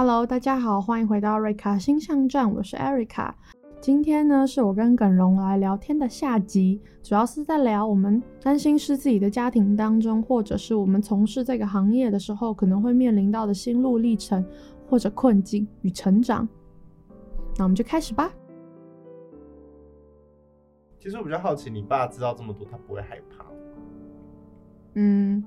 Hello，大家好，欢迎回到瑞卡星象站，我是 Erica。今天呢，是我跟耿荣来聊天的下集，主要是在聊我们担心是自己的家庭当中，或者是我们从事这个行业的时候，可能会面临到的心路历程或者困境与成长。那我们就开始吧。其实我比较好奇，你爸知道这么多，他不会害怕？嗯，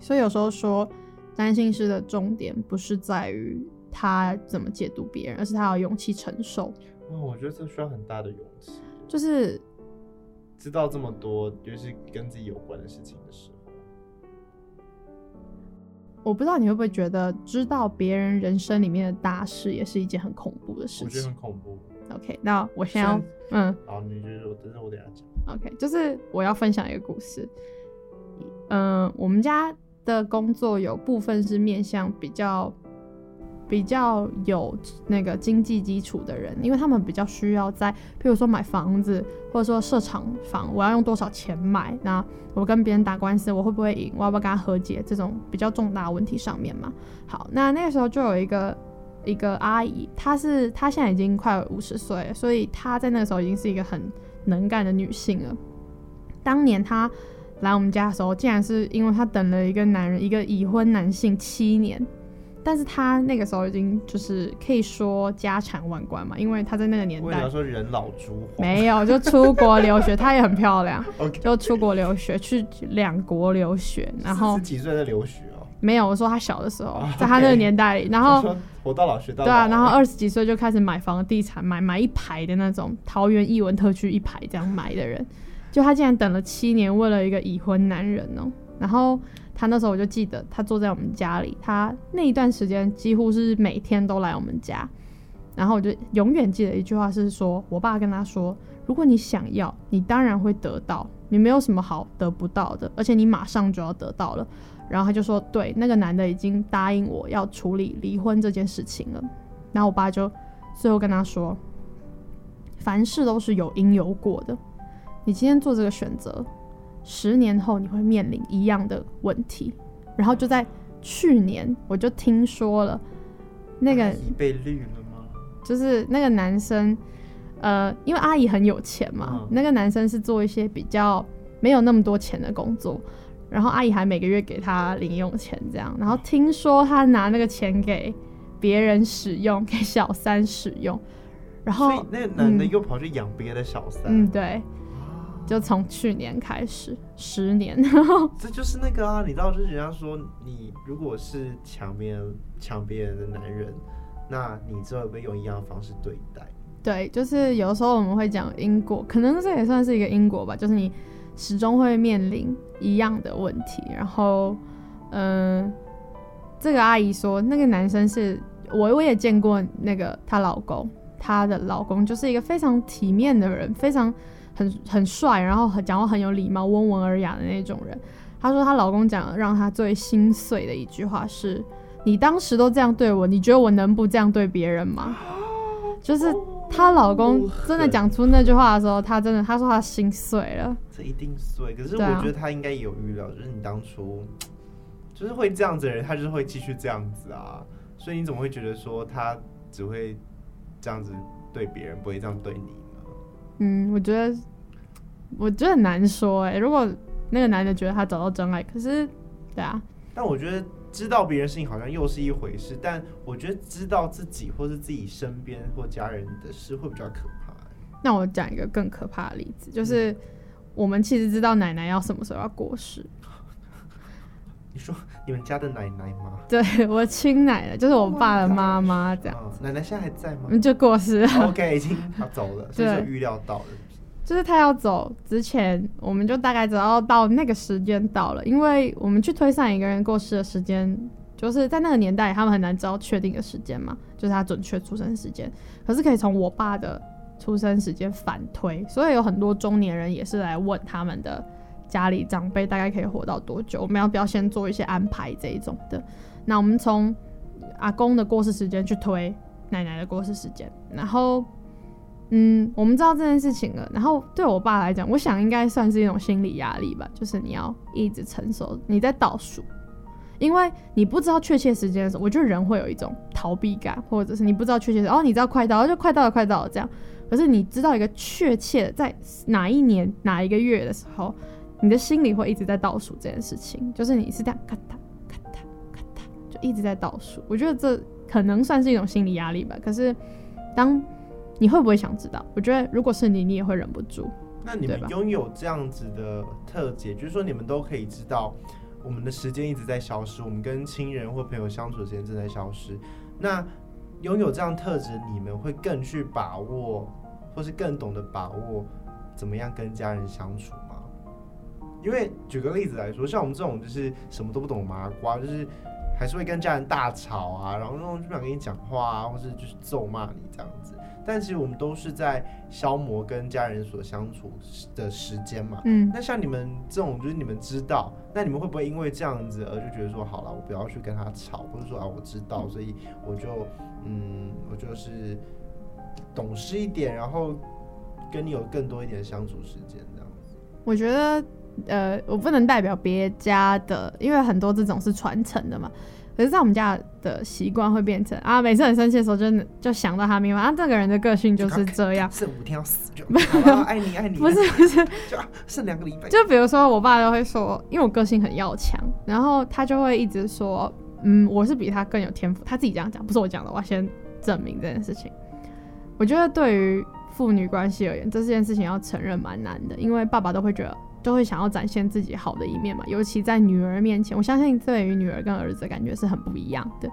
所以有时候说。占星师的重点不是在于他怎么解读别人，而是他有勇气承受。哦，我觉得这需要很大的勇气，就是知道这么多，就是跟自己有关的事情的时候。我不知道你会不会觉得，知道别人人生里面的大事也是一件很恐怖的事情。我觉得很恐怖。OK，那我先要，嗯，好，你就是我等下我等下讲。OK，就是我要分享一个故事。嗯、呃，我们家。的工作有部分是面向比较比较有那个经济基础的人，因为他们比较需要在，譬如说买房子，或者说设厂房，我要用多少钱买？那我跟别人打官司，我会不会赢？我要不要跟他和解？这种比较重大问题上面嘛。好，那那个时候就有一个一个阿姨，她是她现在已经快五十岁，所以她在那个时候已经是一个很能干的女性了。当年她。来我们家的时候，竟然是因为她等了一个男人，一个已婚男性七年，但是她那个时候已经就是可以说家产万贯嘛，因为她在那个年代，我想说人老珠黄，没有就出国留学，她也很漂亮 就出国留学去两国留学，然后十几岁在留学哦，没有，我说她小的时候，在她那个年代里.然后活到老学到老，对啊，然后二十几岁就开始买房地产，买买一排的那种桃园艺文特区一排这样买的人。就他竟然等了七年，为了一个已婚男人哦、然后他那时候我就记得，他坐在我们家里，他那一段时间几乎是每天都来我们家。然后我就永远记得一句话是说，我爸跟他说：“如果你想要，你当然会得到，你没有什么好得不到的，而且你马上就要得到了。”然后他就说：“对，那个男的已经答应我要处理离婚这件事情了。”然后我爸就最后跟他说：“凡事都是有因有果的。”你今天做这个选择，十年后你会面临一样的问题。然后就在去年，我就听说了，那个被绿了吗？就是那个男生，呃，因为阿姨很有钱嘛，嗯、那个男生是做一些比较没有那么多钱的工作，然后阿姨还每个月给他零用钱这样。然后听说他拿那个钱给别人使用，给小三使用，然后那个男的又跑去养别的小三。嗯，嗯，对。就从去年开始，十年，这就是那个啊，你知道，就是人家说，你如果是抢别人、抢别人的男人，那你之后会不会用一样的方式对待？对，就是有时候我们会讲因果，可能这也算是一个因果吧，就是你始终会面临一样的问题。然后，嗯、呃，这个阿姨说，那个男生是我，我也见过那个她老公，她的老公就是一个非常体面的人，非常。很很帅，然后很讲话很有礼貌、温文尔雅的那种人。她说她老公讲让她最心碎的一句话是：“你当时都这样对我，你觉得我能不这样对别人吗？”就是她老公真的讲出那句话的时候，她真的她说她心碎了。这一定碎，可是我觉得她应该有预料，就是你当初就是会这样子的人，他就是会继续这样子啊。所以你怎么会觉得说他只会这样子对别人，不会这样对你？嗯，我觉得，我觉得很难说哎。如果那个男的觉得他找到真爱，可是，对啊。但我觉得知道别人事情好像又是一回事，但我觉得知道自己或是自己身边或家人的事会比较可怕。那我讲一个更可怕的例子，就是我们其实知道奶奶要什么时候要过世。你说 你们家的奶奶吗？对，我亲奶奶，就是我爸的妈妈，这样、哦。奶奶现在还在吗？就过世了。OK，已经要走了，所以预料到了。就是他要走之前，我们就大概知道到那个时间到了，因为我们去推算一个人过世的时间，就是在那个年代，他们很难知道确定的时间嘛，就是他准确出生时间。可是可以从我爸的出生时间反推，所以有很多中年人也是来问他们的。家里长辈大概可以活到多久？我们要不要先做一些安排这一种的？那我们从阿公的过世时间去推奶奶的过世时间，然后，嗯，我们知道这件事情了。然后对我爸来讲，我想应该算是一种心理压力吧，就是你要一直承受，你在倒数，因为你不知道确切时间的时候，我觉得人会有一种逃避感，或者是你不知道确切时，哦，你知道快到了，就快到了，快到了这样。可是你知道一个确切的在哪一年哪一个月的时候，你的心里会一直在倒数这件事情，就是你是这样咔嗒咔嗒咔嗒，就一直在倒数。我觉得这可能算是一种心理压力吧。可是当你会不会想知道？我觉得如果是你，你也会忍不住。那你们拥有这样子的特质，就是说你们都可以知道我们的时间一直在消失，我们跟亲人或朋友相处的时间正在消失。那拥有这样特质，你们会更去把握，或是更懂得把握怎么样跟家人相处吗？因为举个例子来说，像我们这种就是什么都不懂麻瓜，就是还是会跟家人大吵啊，然后那种就不想跟你讲话啊，或是就是咒骂你这样子。但其实我们都是在消磨跟家人所相处的时间嘛。嗯。那像你们这种，就是你们知道，那你们会不会因为这样子而就觉得说，好了，我不要去跟他吵，或者说啊，我知道，所以我就嗯，我就是懂事一点，然后跟你有更多一点相处时间这样子。我觉得，呃，我不能代表别家的，因为很多这种是传承的嘛。可是，在我们家的习惯会变成啊，每次很生气的时候就，就就想到他明白啊，这个人的个性就是这样。剩五天要死就，好爱你爱你。不是不是，就剩两个礼拜。就比如说，我爸都会说，因为我个性很要强，然后他就会一直说，嗯，我是比他更有天赋。他自己这样讲，不是我讲的，我要先证明这件事情。我觉得对于父女关系而言，这件事情要承认蛮难的，因为爸爸都会觉得。就会想要展现自己好的一面嘛，尤其在女儿面前，我相信对于女儿跟儿子的感觉是很不一样的。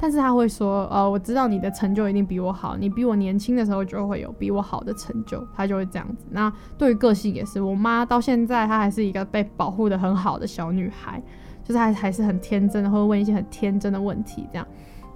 但是他会说，呃，我知道你的成就一定比我好，你比我年轻的时候就会有比我好的成就，他就会这样子。那对于个性也是，我妈到现在她还是一个被保护得很好的小女孩，就是还还是很天真的，会问一些很天真的问题这样。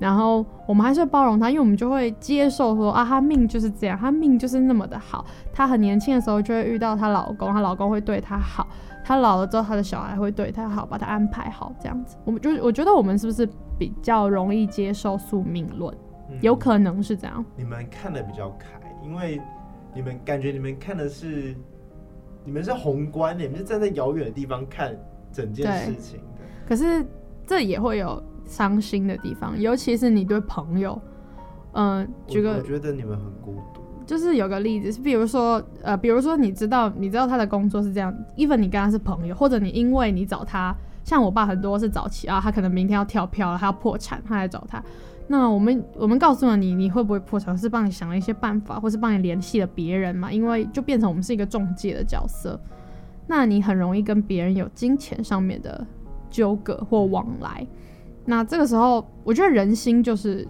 然后我们还是会包容他，因为我们就会接受说啊，他命就是这样，他命就是那么的好。他很年轻的时候就会遇到她老公，她老公会对她好。她老了之后，她的小孩会对她好，把她安排好这样子。我们就我觉得我们是不是比较容易接受宿命论？嗯，有可能是这样。你们看的比较开，因为你们感觉你们看的是，你们是宏观的，你们是站在遥远的地方看整件事情的。可是这也会有。伤心的地方，尤其是你对朋友，嗯、呃，举个，我觉得你们很孤独。就是有个例子，是比如说，呃，比如说你知道，你知道他的工作是这样，even 你跟他是朋友，或者你因为你找他，像我爸很多是早期啊，他可能明天要跳票了，他要破产，他来找他。那我们我们告诉了你，你会不会破产？是帮你想了一些办法，或是帮你联系了别人嘛？因为就变成我们是一个中介的角色，那你很容易跟别人有金钱上面的纠葛或往来。那这个时候，我觉得人心就是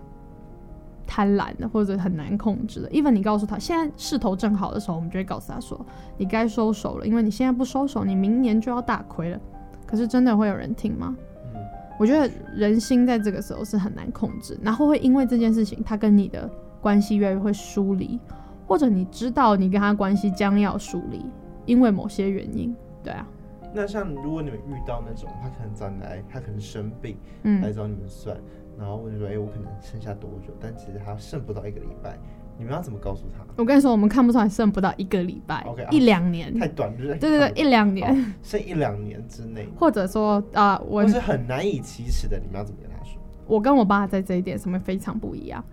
贪婪的，或者很难控制的。even 你告诉他现在势头正好的时候，我们就会告诉他说，你该收手了，因为你现在不收手，你明年就要大亏了。可是真的会有人听吗？嗯，我觉得人心在这个时候是很难控制，然后会因为这件事情，他跟你的关系越来越会疏离，或者你知道你跟他关系将要疏离，因为某些原因，对啊。那像如果你们遇到那种他可能找你来，他可能生病，来找你们算，嗯、然后问说，哎、欸，我可能剩下多久？但其实他剩不到一个礼拜，你们要怎么告诉他？我跟你说，我们看不出来剩不到一个礼拜，OK，一两年，太短，对对对，一两年，剩一两年之内，或者说啊、呃，我是很难以启齿的，你们要怎么跟他说？我跟我爸在这一点上面非常不一样。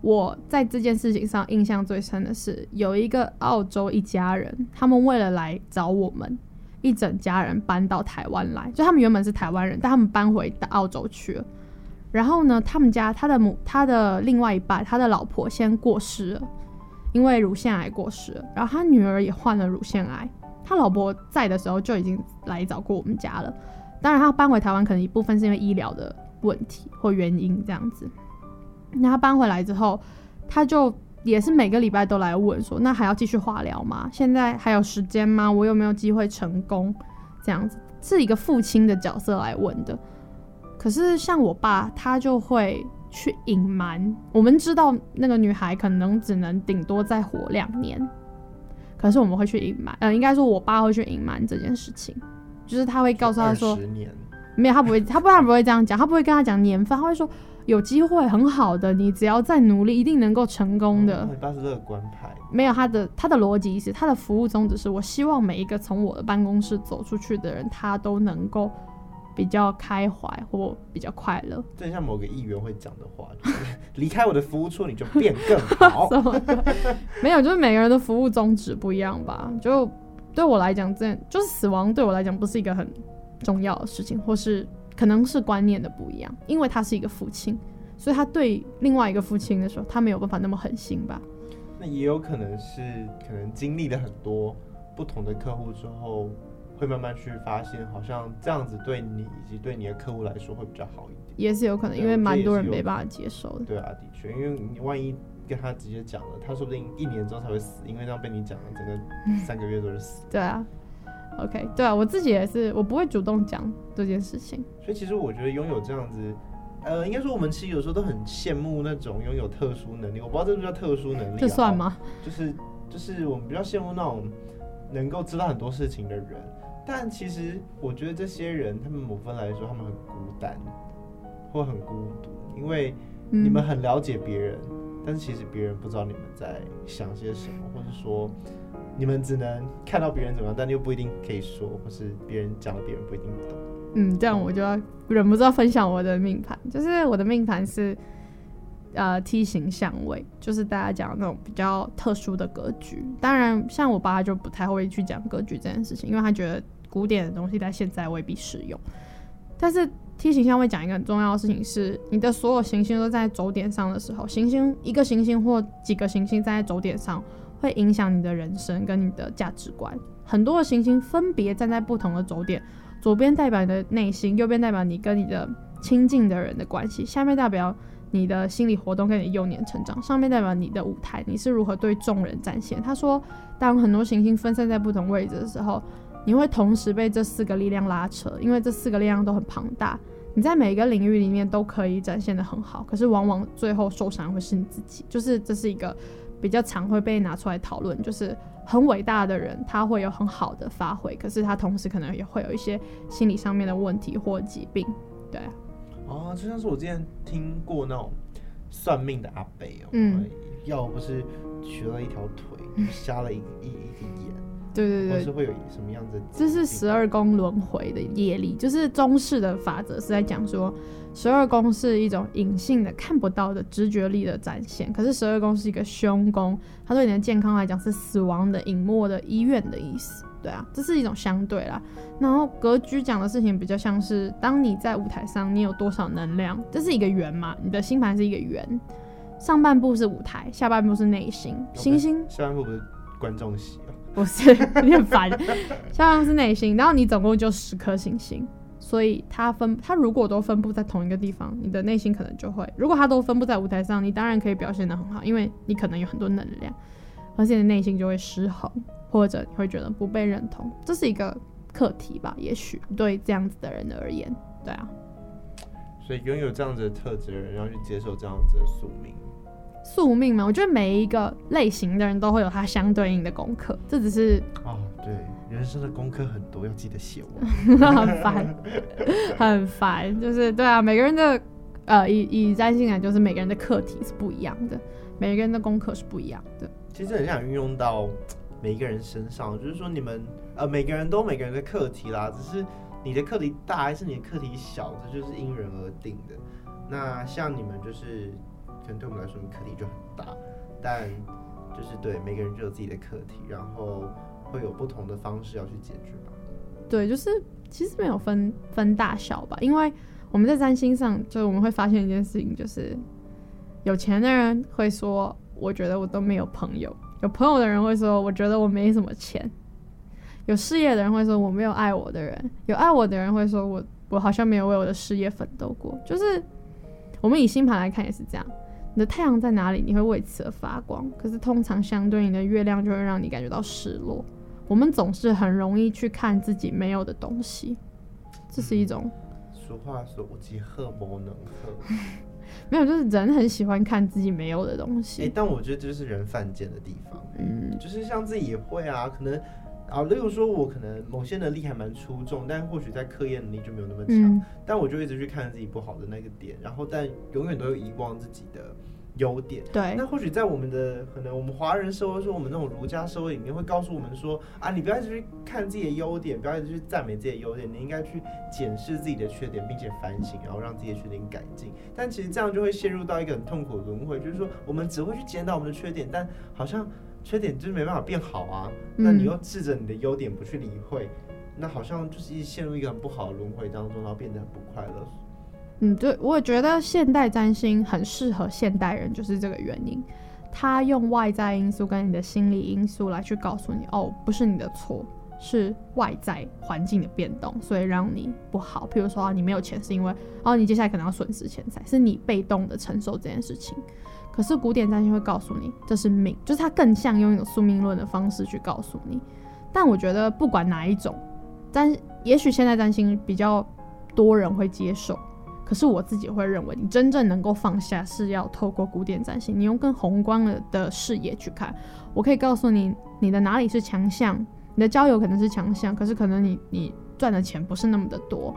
我在这件事情上印象最深的是，有一个澳洲一家人，他们为了来找我们。一整家人搬到台湾来，就他们原本是台湾人，但他们搬回澳洲去了。然后呢，他们家他的母他的另外一半，他的老婆先过世了，因为乳腺癌过世了。然后他女儿也患了乳腺癌。他老婆在的时候就已经来找过我们家了。当然，他搬回台湾可能一部分是因为医疗的问题或原因这样子。那他搬回来之后，他就。也是每个礼拜都来问说，那还要继续化疗吗？现在还有时间吗？我有没有机会成功？这样子是一个父亲的角色来问的。可是像我爸，他就会去隐瞒。我们知道那个女孩可能只能顶多再活两年，可是我们会去隐瞒。呃，应该说我爸会去隐瞒这件事情，就是他会告诉他说，没有，他不会，他不然不会这样讲，他不会跟他讲年份，他会说。有机会很好的，你只要再努力，一定能够成功的。你爸是乐观派。没有他的他的逻辑是，他的服务宗旨是，我希望每一个从我的办公室走出去的人，他都能够比较开怀或比较快乐。这像某个议员会讲的话，离开我的服务处你就变更好。没有，就是每个人的服务宗旨不一样吧。就对我来讲，这就是死亡对我来讲不是一个很重要的事情，或是可能是观念的不一样。因为他是一个父亲，所以他对另外一个父亲的时候，他没有办法那么狠心吧。那也有可能是可能经历了很多不同的客户之后。会慢慢去发现，好像这样子对你以及对你的客户来说会比较好一点，也是有可能，因为蛮多人没办法接受的。对啊，的确，因为你万一跟他直接讲了，他说不定一年之后才会死，因为这样被你讲了，整个三个月都是死。对啊，OK，对啊，我自己也是，我不会主动讲这件事情。所以其实我觉得拥有这样子，呃，应该说我们其实有时候都很羡慕那种拥有特殊能力，我不知道这是不是叫特殊能力，这算吗？就是就是我们比较羡慕那种能够知道很多事情的人。但其实我觉得这些人，他们某分来说，他们很孤单，或很孤独，因为你们很了解别人，嗯，但是其实别人不知道你们在想些什么，或是说你们只能看到别人怎么样，但又不一定可以说，或是别人讲了，别人不一定懂。嗯，这样我就要忍不住要分享我的命盘，就是我的命盘是。呃梯形相位就是大家讲的那种比较特殊的格局。当然，像我爸就不太会去讲格局这件事情，因为他觉得古典的东西在现在未必适用。但是 T 型相位讲一个很重要的事情是，你的所有行星都在轴点上的时候，行星一个行星或几个行星在轴点上，会影响你的人生跟你的价值观。很多的行星分别站在不同的轴点，左边代表你的内心，右边代表你跟你的亲近的人的关系，下面代表。你的心理活动跟你幼年成长，上面代表你的舞台，你是如何对众人展现。他说，当很多行星分散在不同位置的时候，你会同时被这四个力量拉扯，因为这四个力量都很庞大。你在每一个领域里面都可以展现的很好，可是往往最后受伤会是你自己。就是这是一个比较常会被拿出来讨论，就是很伟大的人，他会有很好的发挥，可是他同时可能也会有一些心理上面的问题或疾病，对。哦，就像是我之前听过那种算命的阿北哦，嗯，要不是瘸了一条腿，瞎了一一对对对，或是会有什么样子？这是十二宫轮回的业力，就是中式的法则是在讲说，十二宫是一种隐性的、看不到的直觉力的展现，可是十二宫是一个凶宫，它对你的健康来讲是死亡的、隐没的医院的意思。对啊，这是一种相对啦。然后格局讲的事情比较像是，当你在舞台上，你有多少能量？这是一个圆嘛？你的星盘是一个圆，上半部是舞台，下半部是内心。星星下半部不是观众席哦？不是，有点烦。像是内心，然后你总共就十颗星星，所以它分，它如果都分布在同一个地方，你的内心可能就会；如果它都分布在舞台上，你当然可以表现得很好，因为你可能有很多能量，而且你内心就会失衡。或者你会觉得不被认同，这是一个课题吧？也许对这样子的人而言，对啊。所以拥有这样子的特质的人，要去接受这样子的宿命。宿命嘛，我觉得每一个类型的人都会有他相对应的功课，这只是哦，对，人生的功课很多，要记得写完。很烦，很烦，就是对啊，每个人的呃，以以占星来，就是每个人的课题是不一样的，每个人的功课是不一样的。其实很想运用到。每一个人身上，就是说你们呃，每个人都有每个人的课题啦，只是你的课题大还是你的课题小，这就是因人而定的。那像你们就是，可能对我们来说，课题就很大，但就是对每个人就有自己的课题，然后会有不同的方式要去解决吧。对，就是其实没有分分大小吧，因为我们在占星上，就是我们会发现一件事情，就是有钱的人会说，我觉得我都没有朋友。有朋友的人会说：“我觉得我没什么钱。”有事业的人会说：“我没有爱我的人。”有爱我的人会说：“我我好像没有为我的事业奋斗过。”就是我们以星盘来看也是这样，你的太阳在哪里，你会为此而发光。可是通常相对应的月亮就会让你感觉到失落。我们总是很容易去看自己没有的东西，这是一种。俗话说：“我既贺不能贺。”没有，就是人很喜欢看自己没有的东西。哎、欸，但我觉得这就是人犯贱的地方。嗯，就是像自己也会啊，可能啊，例如说我可能某些能力还蛮出众，但或许在科研能力就没有那么强。嗯、但我就一直去看自己不好的那个点，然后但永远都有遗忘自己的优点。对，那或许在我们的可能我们华人社会，说我们那种儒家社会里面，会告诉我们说啊，你不要一直去看自己的优点，不要一直去赞美自己的优点，你应该去检视自己的缺点，并且反省，然后让自己的缺点改进。但其实这样就会陷入到一个很痛苦的轮回，就是说我们只会去检讨我们的缺点，但好像缺点就是没办法变好啊。那你又试着你的优点不去理会，那好像就是一直陷入一个很不好的轮回当中，然后变得很不快乐。嗯，对，我也觉得现代占星很适合现代人，就是这个原因。他用外在因素跟你的心理因素来去告诉你，哦，不是你的错，是外在环境的变动，所以让你不好。譬如说，啊，你没有钱是因为，哦，你接下来可能要损失钱财，是你被动的承受这件事情。可是古典占星会告诉你，这是命，就是它更像用一种宿命论的方式去告诉你。但我觉得不管哪一种，但也许现在占星比较多人会接受。可是我自己会认为，你真正能够放下，是要透过古典占星，你用更宏观的的视野去看。我可以告诉你，你的哪里是强项，你的交友可能是强项，可是可能你你赚的钱不是那么的多。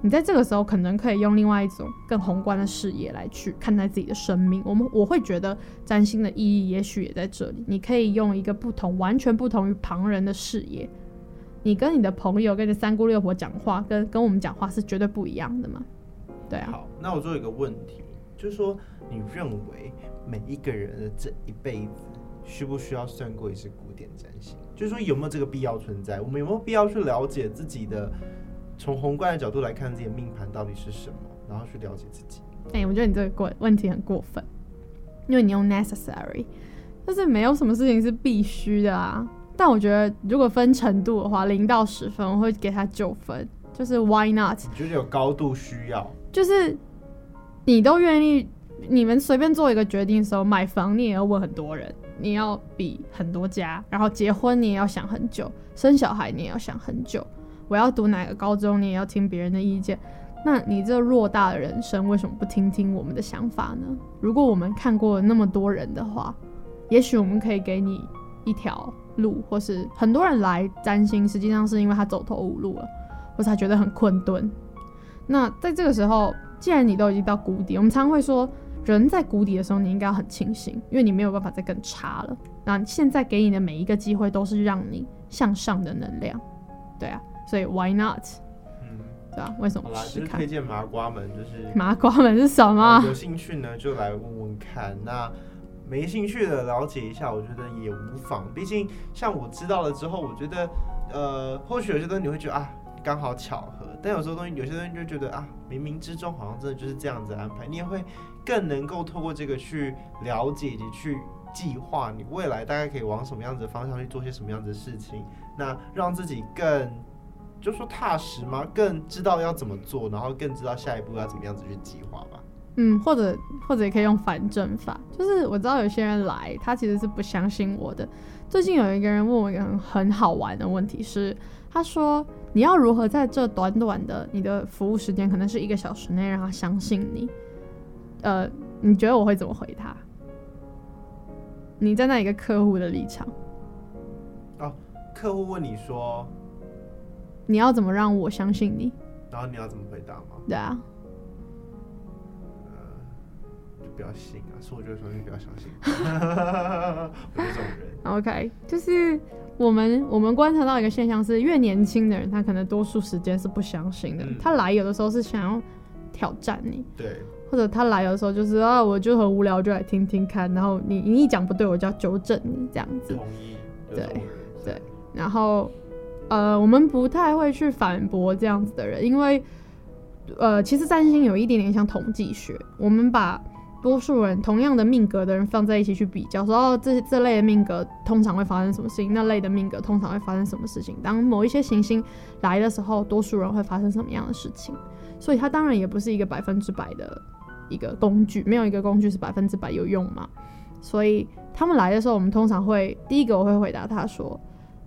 你在这个时候可能可以用另外一种更宏观的视野来去看待自己的生命。我们我会觉得占星的意义也许也在这里。你可以用一个不同、完全不同于旁人的视野，你跟你的朋友、跟你三姑六婆讲话，跟跟我们讲话是绝对不一样的嘛。对啊，好，那我做一个问题，就是说，你认为每一个人的这一辈子需不需要算过一次古典占星？就是说，有没有这个必要存在？我们有没有必要去了解自己的，从宏观的角度来看自己的命盘到底是什么，然后去了解自己？哎、欸，我觉得你这个过问题很过分，因为你用 necessary，但是没有什么事情是必须的啊。但我觉得如果分程度的话，零到十分，我会给他九分，就是 why not？你觉得有高度需要？就是你都愿意，你们随便做一个决定的时候，买房你也要问很多人，你要比很多家，然后结婚你也要想很久，生小孩你也要想很久，我要读哪个高中你也要听别人的意见。那你这偌大的人生为什么不听听我们的想法呢？如果我们看过了那么多人的话，也许我们可以给你一条路，或是很多人来占星，实际上是因为他走投无路了，或是他觉得很困顿。那在这个时候，既然你都已经到谷底，我们常会说，人在谷底的时候，你应该要很庆幸，因为你没有办法再更差了。那现在给你的每一个机会，都是让你向上的能量，对啊，所以 why not？嗯，对啊，为什么？好啦，就是推荐麻瓜们，就是麻瓜们是什么？有兴趣呢，就来问问看。那没兴趣的了解一下，我觉得也无妨。毕竟像我知道了之后，我觉得，呃，或许有些东西你会觉得啊。刚好巧合，但有时候东西，有些东西就觉得啊，冥冥之中好像真的就是这样子安排。你也会更能够透过这个去了解以及去计划你未来大概可以往什么样子的方向去做些什么样子的事情，那让自己更就说踏实吗？更知道要怎么做，然后更知道下一步要怎么样子去计划吧。嗯，或者或者也可以用反证法，就是我知道有些人来，他其实是不相信我的。最近有一个人问我一个很很好玩的问题是，他说。你要如何在这短短的你的服务时间，可能是一个小时内，让他相信你？呃，你觉得我会怎么回他？你站在一个客户的立场，哦，客户问你说，你要怎么让我相信你？然后你要怎么回答吗？对啊。呃，就不要信啊！所以我觉得说你不要相信，我是这种人。OK，就是我们我们观察到一个现象是，越年轻的人他可能多数时间是不相信的。嗯、他来有的时候是想要挑战你，对，或者他来有的时候就是啊，我就很无聊，就来听听看。然后你你一讲不对，我就要纠正你这样子。同意。对对。然后呃，我们不太会去反驳这样子的人，因为呃，其实占星有一点点像统计学，我们把。多数人同样的命格的人放在一起去比较，说哦，这这类的命格通常会发生什么事情，那类的命格通常会发生什么事情。当某一些行星来的时候，多数人会发生什么样的事情？所以它当然也不是一个百分之百的一个工具，没有一个工具是百分之百有用嘛。所以他们来的时候，我们通常会第一个我会回答他说。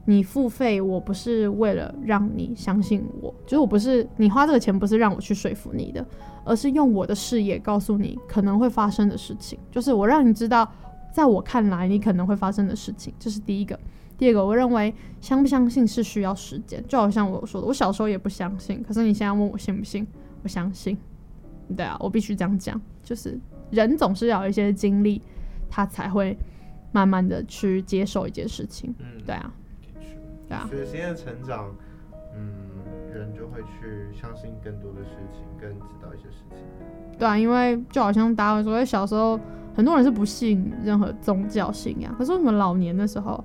你付费，我不是为了让你相信我，就是我不是你花这个钱不是让我去说服你的，而是用我的视野告诉你可能会发生的事情，就是我让你知道，在我看来你可能会发生的事情，这是第一个。第二个，我认为相不相信是需要时间，就好像我说的，我小时候也不相信，可是你现在问我信不信，我相信。对啊，我必须这样讲，就是人总是要有一些经历，他才会慢慢的去接受一件事情。嗯，对啊，对啊，随着的成长，嗯，人就会去相信更多的事情，更知道一些事情。对啊，因为就好像大卫说，小时候很多人是不信任何宗教信仰，可是我们老年的时候，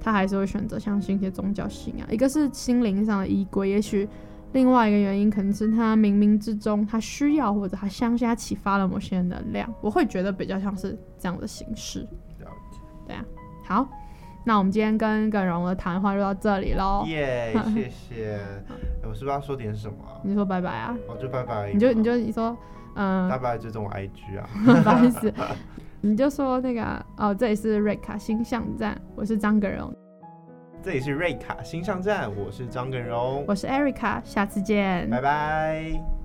他还是会选择相信一些宗教信仰。一个是心灵上的依归，也许。另外一个原因可能是他冥冥之中他需要或者他相信他启发了某些能量，我会觉得比较像是这样的形式。了解对啊，好，那我们今天跟耿荣的谈话就到这里喽。耶，谢谢。我是不是要说点什么？你说拜拜啊？我就拜拜。你就你就你说，嗯，拜拜，这种 IG 啊。不好意思，你就说那个哦，这里是瑞卡星象站，我是张耿荣。这里是瑞卡星象站，我是张耿荣，我是 Erica，下次见，拜拜。